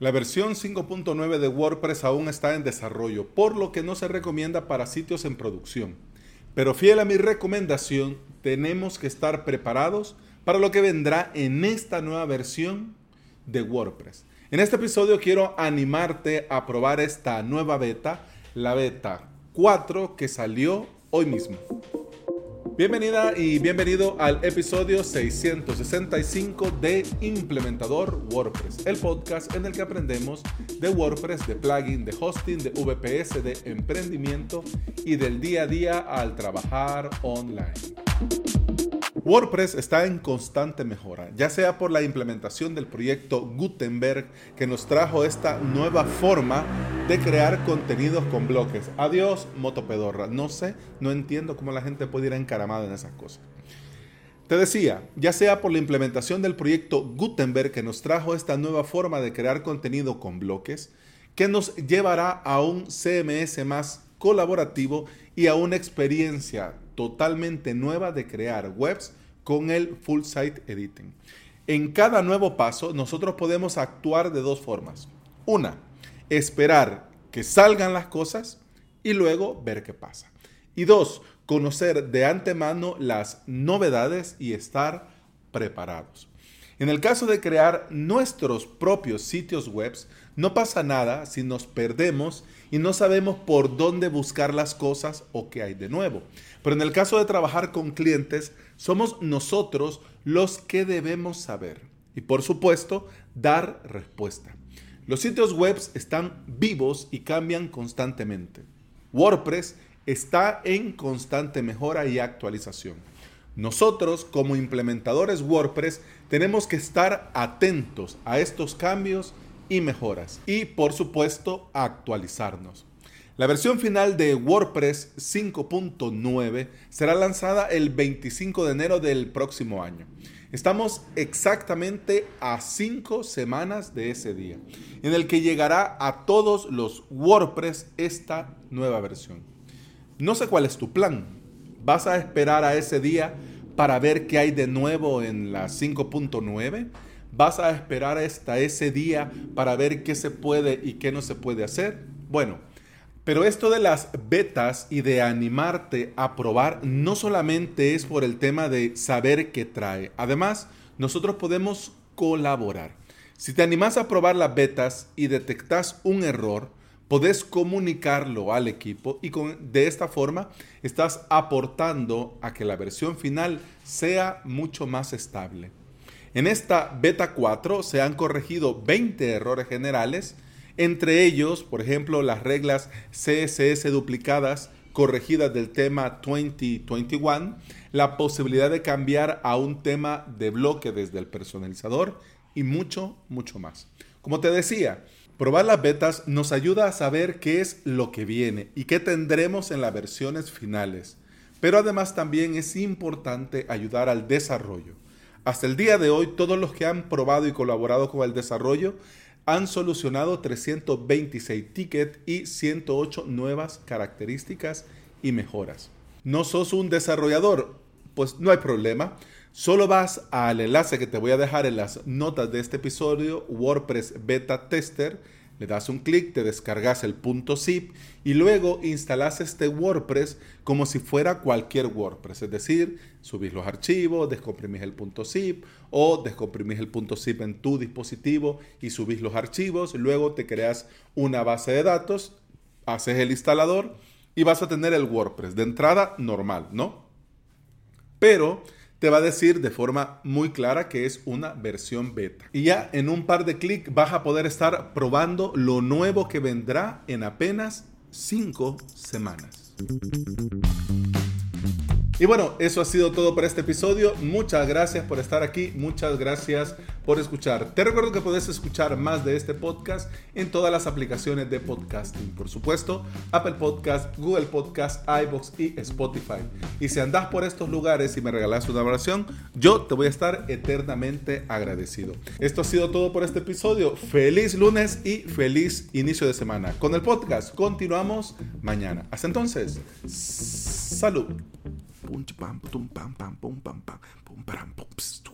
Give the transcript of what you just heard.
La versión 5.9 de WordPress aún está en desarrollo, por lo que no se recomienda para sitios en producción. Pero fiel a mi recomendación, tenemos que estar preparados para lo que vendrá en esta nueva versión de WordPress. En este episodio quiero animarte a probar esta nueva beta, la beta 4 que salió hoy mismo. Bienvenida y bienvenido al episodio 665 de Implementador WordPress, el podcast en el que aprendemos de WordPress, de plugin, de hosting, de VPS, de emprendimiento y del día a día al trabajar online. WordPress está en constante mejora, ya sea por la implementación del proyecto Gutenberg que nos trajo esta nueva forma de crear contenidos con bloques. Adiós, motopedorra. No sé, no entiendo cómo la gente puede ir encaramada en esas cosas. Te decía, ya sea por la implementación del proyecto Gutenberg que nos trajo esta nueva forma de crear contenido con bloques, que nos llevará a un CMS más colaborativo y a una experiencia totalmente nueva de crear webs con el Full Site Editing. En cada nuevo paso nosotros podemos actuar de dos formas. Una, esperar que salgan las cosas y luego ver qué pasa. Y dos, conocer de antemano las novedades y estar preparados. En el caso de crear nuestros propios sitios web, no pasa nada si nos perdemos y no sabemos por dónde buscar las cosas o qué hay de nuevo. Pero en el caso de trabajar con clientes, somos nosotros los que debemos saber y por supuesto dar respuesta. Los sitios web están vivos y cambian constantemente. WordPress está en constante mejora y actualización. Nosotros como implementadores WordPress tenemos que estar atentos a estos cambios y mejoras y por supuesto actualizarnos. La versión final de WordPress 5.9 será lanzada el 25 de enero del próximo año. Estamos exactamente a 5 semanas de ese día, en el que llegará a todos los WordPress esta nueva versión. No sé cuál es tu plan. ¿Vas a esperar a ese día para ver qué hay de nuevo en la 5.9? ¿Vas a esperar hasta ese día para ver qué se puede y qué no se puede hacer? Bueno, pero esto de las betas y de animarte a probar no solamente es por el tema de saber qué trae. Además, nosotros podemos colaborar. Si te animas a probar las betas y detectas un error, podés comunicarlo al equipo y con, de esta forma estás aportando a que la versión final sea mucho más estable. En esta beta 4 se han corregido 20 errores generales entre ellos, por ejemplo, las reglas CSS duplicadas corregidas del tema 2021, la posibilidad de cambiar a un tema de bloque desde el personalizador y mucho, mucho más. Como te decía, probar las betas nos ayuda a saber qué es lo que viene y qué tendremos en las versiones finales. Pero además también es importante ayudar al desarrollo. Hasta el día de hoy, todos los que han probado y colaborado con el desarrollo han solucionado 326 tickets y 108 nuevas características y mejoras. ¿No sos un desarrollador? Pues no hay problema. Solo vas al enlace que te voy a dejar en las notas de este episodio, WordPress Beta Tester le das un clic, te descargas el punto zip y luego instalas este WordPress como si fuera cualquier WordPress. Es decir, subís los archivos, descomprimís el punto zip o descomprimís el punto zip en tu dispositivo y subís los archivos. Luego te creas una base de datos, haces el instalador y vas a tener el WordPress de entrada normal, ¿no? Pero te va a decir de forma muy clara que es una versión beta. Y ya en un par de clics vas a poder estar probando lo nuevo que vendrá en apenas 5 semanas. Y bueno, eso ha sido todo por este episodio. Muchas gracias por estar aquí. Muchas gracias por escuchar. Te recuerdo que puedes escuchar más de este podcast en todas las aplicaciones de podcasting. Por supuesto, Apple Podcast, Google Podcast, iBox y Spotify. Y si andas por estos lugares y me regalas una oración, yo te voy a estar eternamente agradecido. Esto ha sido todo por este episodio. Feliz lunes y feliz inicio de semana. Con el podcast continuamos mañana. Hasta entonces, salud. und bam, bam, bam, bam, bam, bam, bum, bam, bum, bam, bum, bum, bum, bum, bam,